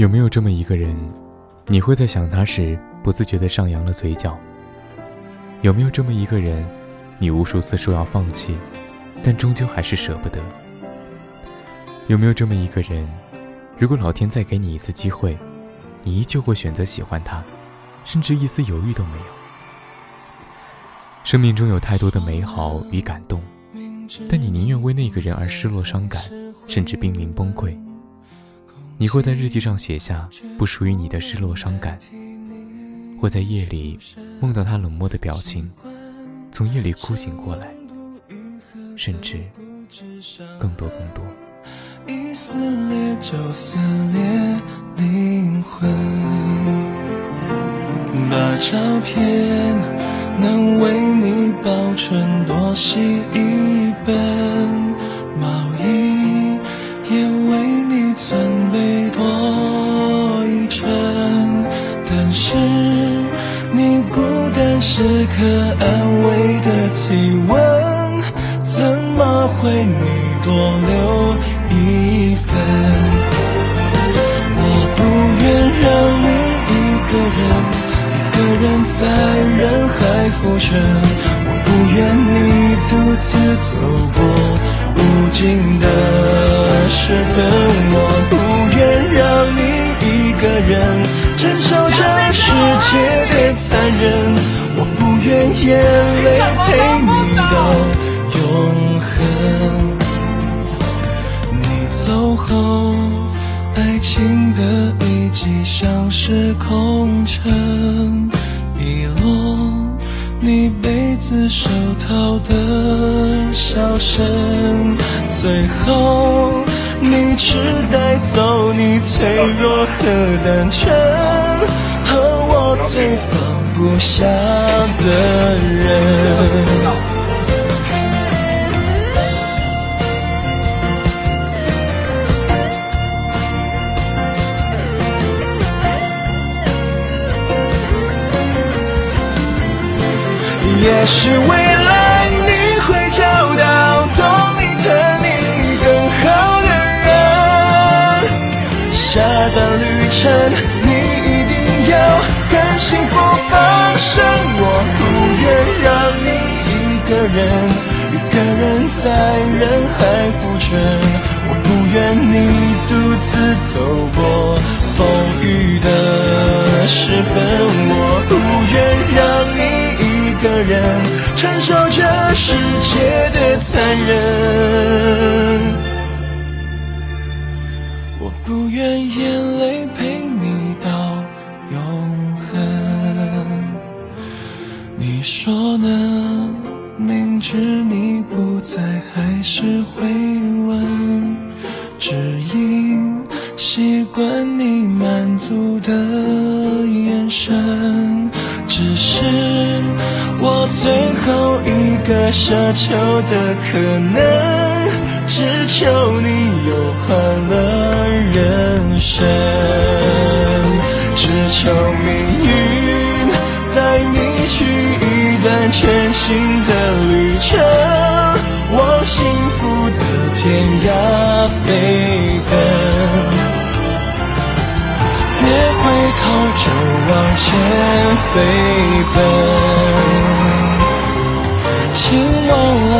有没有这么一个人，你会在想他时不自觉地上扬了嘴角？有没有这么一个人，你无数次说要放弃，但终究还是舍不得？有没有这么一个人，如果老天再给你一次机会，你依旧会选择喜欢他，甚至一丝犹豫都没有？生命中有太多的美好与感动，但你宁愿为那个人而失落、伤感，甚至濒临崩溃。你会在日记上写下不属于你的失落、伤感，会在夜里梦到他冷漠的表情，从夜里哭醒过来，甚至更多更多。一撕裂就撕裂灵魂，把照片能为你保存多写一本，也为你准备多一程，但是你孤单时刻安慰的体温，怎么会你多留一份？我不愿让你一个人。一个人在人海浮沉，我不愿你独自走过无尽的时分，我不愿让你一个人承受这世界的残忍，我不愿眼泪陪你到永恒。你走后，爱情的遗迹像是空城。遗落你杯子手套的笑声，最后你只带走你脆弱和单纯，和我最放不下的人。也是为你一定要跟幸福放生。我不愿让你一个人，一个人在人海浮沉。我不愿你独自走过风雨的时分。我不愿让你。一个人承受这世界的残忍，我不愿眼泪你说呢？明知你不在，还是会问，只因习惯你满足的眼神，只是。我最后一个奢求的可能，只求你有快乐人生，只求命全新的旅程，往幸福的天涯飞奔。别回头，就往前飞奔。请忘了。